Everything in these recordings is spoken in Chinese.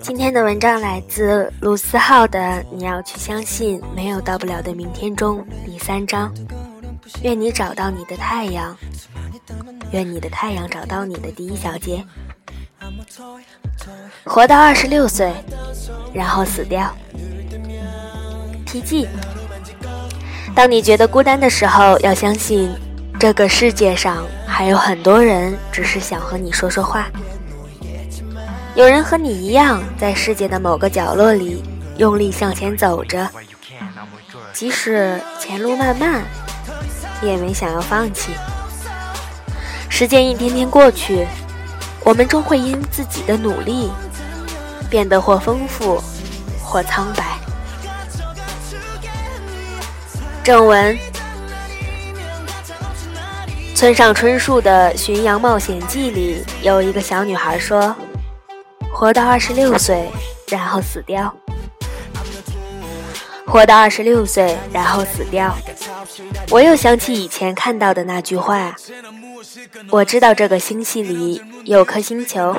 今天的文章来自卢思浩的《你要去相信没有到不了的明天》中第三章。愿你找到你的太阳，愿你的太阳找到你的第一小节。活到二十六岁，然后死掉。题记：当你觉得孤单的时候，要相信这个世界上还有很多人只是想和你说说话。有人和你一样，在世界的某个角落里用力向前走着，即使前路漫漫，也没想要放弃。时间一天天过去，我们终会因自己的努力变得或丰富，或苍白。正文：村上春树的《巡洋冒险记》里有一个小女孩说。活到二十六岁，然后死掉。活到二十六岁，然后死掉。我又想起以前看到的那句话。我知道这个星系里有颗星球，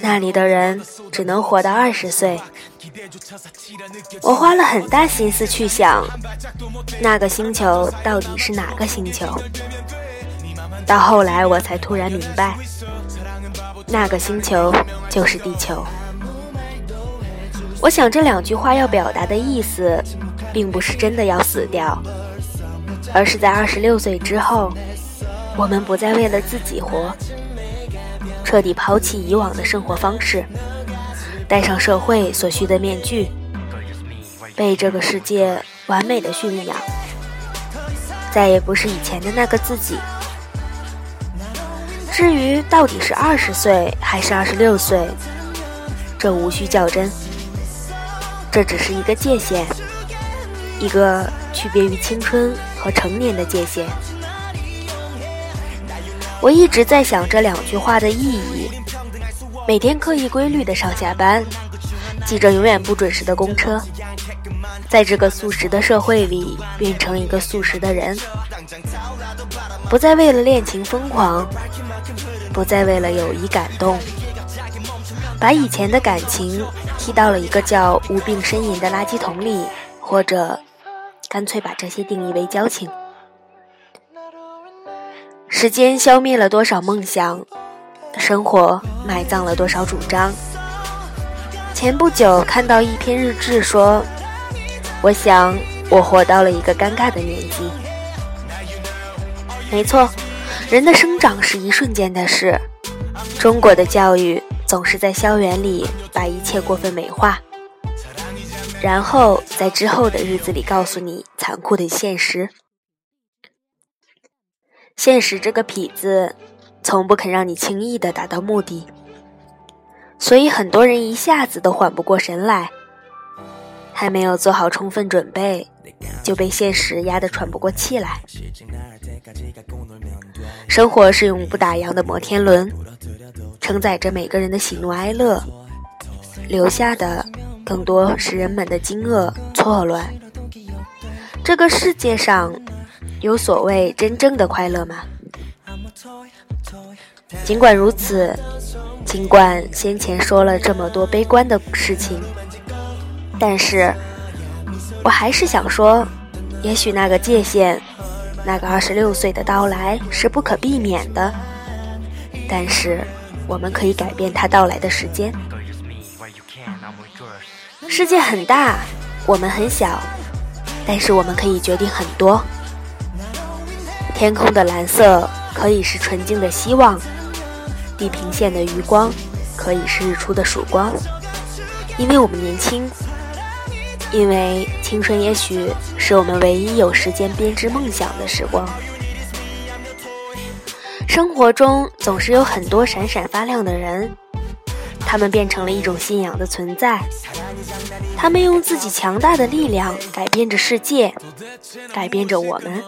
那里的人只能活到二十岁。我花了很大心思去想，那个星球到底是哪个星球。到后来我才突然明白，那个星球。就是地球。我想这两句话要表达的意思，并不是真的要死掉，而是在二十六岁之后，我们不再为了自己活，彻底抛弃以往的生活方式，戴上社会所需的面具，被这个世界完美的驯养，再也不是以前的那个自己。至于到底是二十岁还是二十六岁，这无需较真。这只是一个界限，一个区别于青春和成年的界限。我一直在想这两句话的意义。每天刻意规律的上下班，挤着永远不准时的公车，在这个速食的社会里变成一个速食的人，不再为了恋情疯狂。不再为了友谊感动，把以前的感情踢到了一个叫无病呻吟的垃圾桶里，或者干脆把这些定义为交情。时间消灭了多少梦想，生活埋葬了多少主张。前不久看到一篇日志说，我想我活到了一个尴尬的年纪。没错。人的生长是一瞬间的事，中国的教育总是在校园里把一切过分美化，然后在之后的日子里告诉你残酷的现实。现实这个痞子，从不肯让你轻易的达到目的，所以很多人一下子都缓不过神来，还没有做好充分准备，就被现实压得喘不过气来。生活是永不打烊的摩天轮，承载着每个人的喜怒哀乐，留下的更多是人们的惊愕错乱。这个世界上有所谓真正的快乐吗？尽管如此，尽管先前说了这么多悲观的事情，但是我还是想说，也许那个界限。那个二十六岁的到来是不可避免的，但是我们可以改变它到来的时间。世界很大，我们很小，但是我们可以决定很多。天空的蓝色可以是纯净的希望，地平线的余光可以是日出的曙光，因为我们年轻。因为青春也许是我们唯一有时间编织梦想的时光。生活中总是有很多闪闪发亮的人，他们变成了一种信仰的存在。他们用自己强大的力量改变着世界，改变着我们。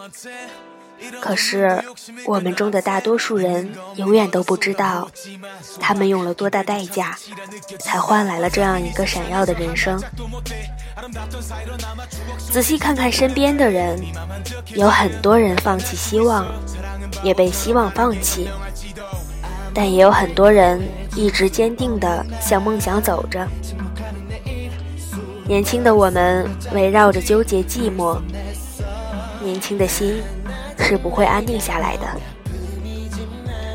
可是，我们中的大多数人永远都不知道，他们用了多大代价，才换来了这样一个闪耀的人生。仔细看看身边的人，有很多人放弃希望，也被希望放弃，但也有很多人一直坚定地向梦想走着。年轻的我们围绕着纠结寂寞，年轻的心。是不会安定下来的，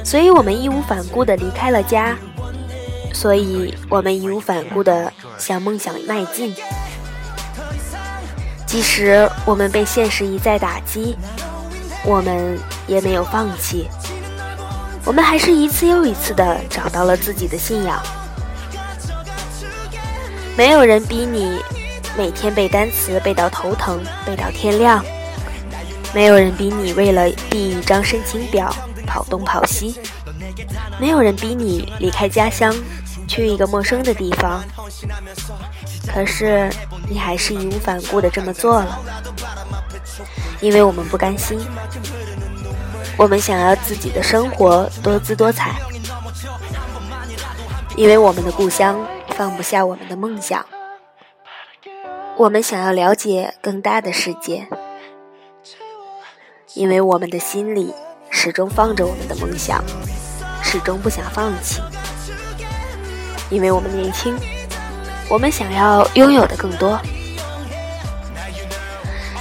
所以我们义无反顾地离开了家，所以我们义无反顾地向梦想迈进。即使我们被现实一再打击，我们也没有放弃，我们还是一次又一次地找到了自己的信仰。没有人逼你每天背单词背到头疼，背到天亮。没有人逼你为了递一张申请表跑东跑西，没有人逼你离开家乡去一个陌生的地方，可是你还是义无反顾的这么做了，因为我们不甘心，我们想要自己的生活多姿多彩，因为我们的故乡放不下我们的梦想，我们想要了解更大的世界。因为我们的心里始终放着我们的梦想，始终不想放弃。因为我们年轻，我们想要拥有的更多。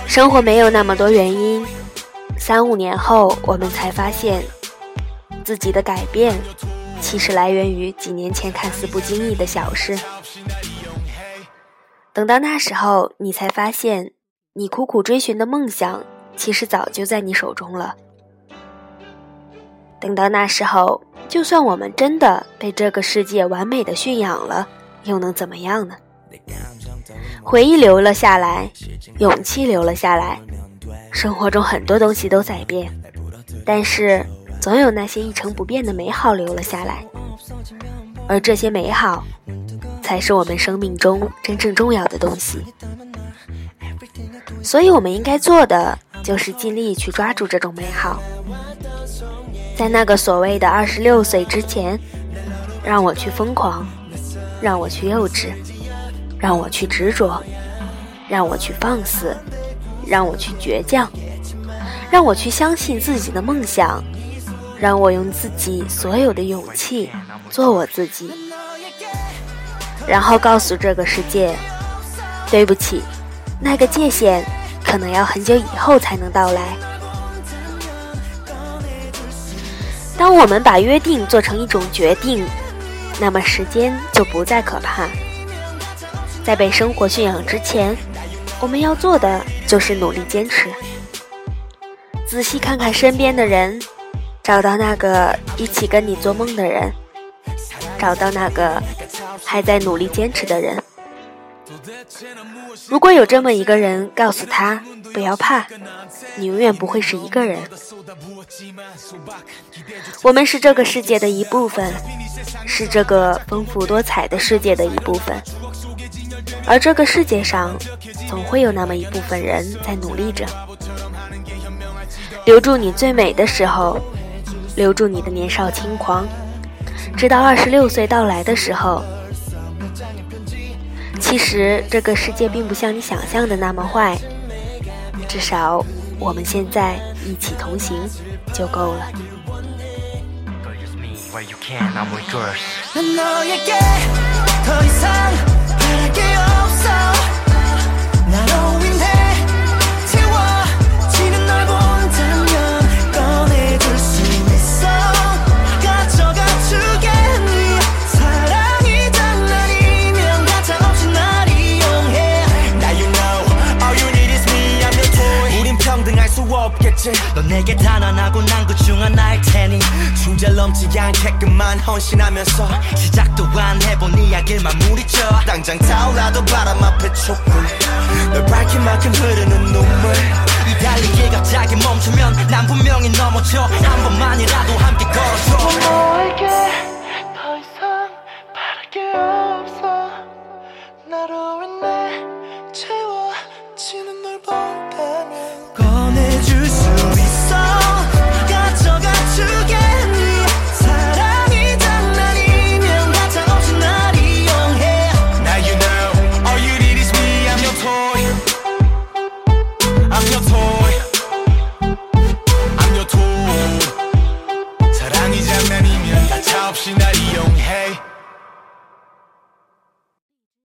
生活没有那么多原因，三五年后，我们才发现自己的改变，其实来源于几年前看似不经意的小事。等到那时候，你才发现，你苦苦追寻的梦想。其实早就在你手中了。等到那时候，就算我们真的被这个世界完美的驯养了，又能怎么样呢？回忆留了下来，勇气留了下来，生活中很多东西都在变，但是总有那些一成不变的美好留了下来，而这些美好，才是我们生命中真正重要的东西。所以，我们应该做的。就是尽力去抓住这种美好，在那个所谓的二十六岁之前，让我去疯狂，让我去幼稚，让我去执着，让我去放肆，让我去倔强，让我去相信自己的梦想，让我用自己所有的勇气做我自己，然后告诉这个世界，对不起，那个界限。可能要很久以后才能到来。当我们把约定做成一种决定，那么时间就不再可怕。在被生活驯养之前，我们要做的就是努力坚持。仔细看看身边的人，找到那个一起跟你做梦的人，找到那个还在努力坚持的人。如果有这么一个人，告诉他不要怕，你永远不会是一个人。我们是这个世界的一部分，是这个丰富多彩的世界的一部分。而这个世界上，总会有那么一部分人在努力着，留住你最美的时候，留住你的年少轻狂，直到二十六岁到来的时候。其实这个世界并不像你想象的那么坏，至少我们现在一起同行就够了。 넌 내게 단언하고 난 그 중 하나일 테니. 충절 넘지 않게끔만 헌신하면서 시작도 안 해본 이야기를 마무리쳐. 당장 타올라도 바람 앞에 촛불. 널 밝힌 만큼 흐르는 눈물. 이 달리기 갑자기 멈추면 난 분명히 넘어져. 한 번만이라도 함께 걸어줘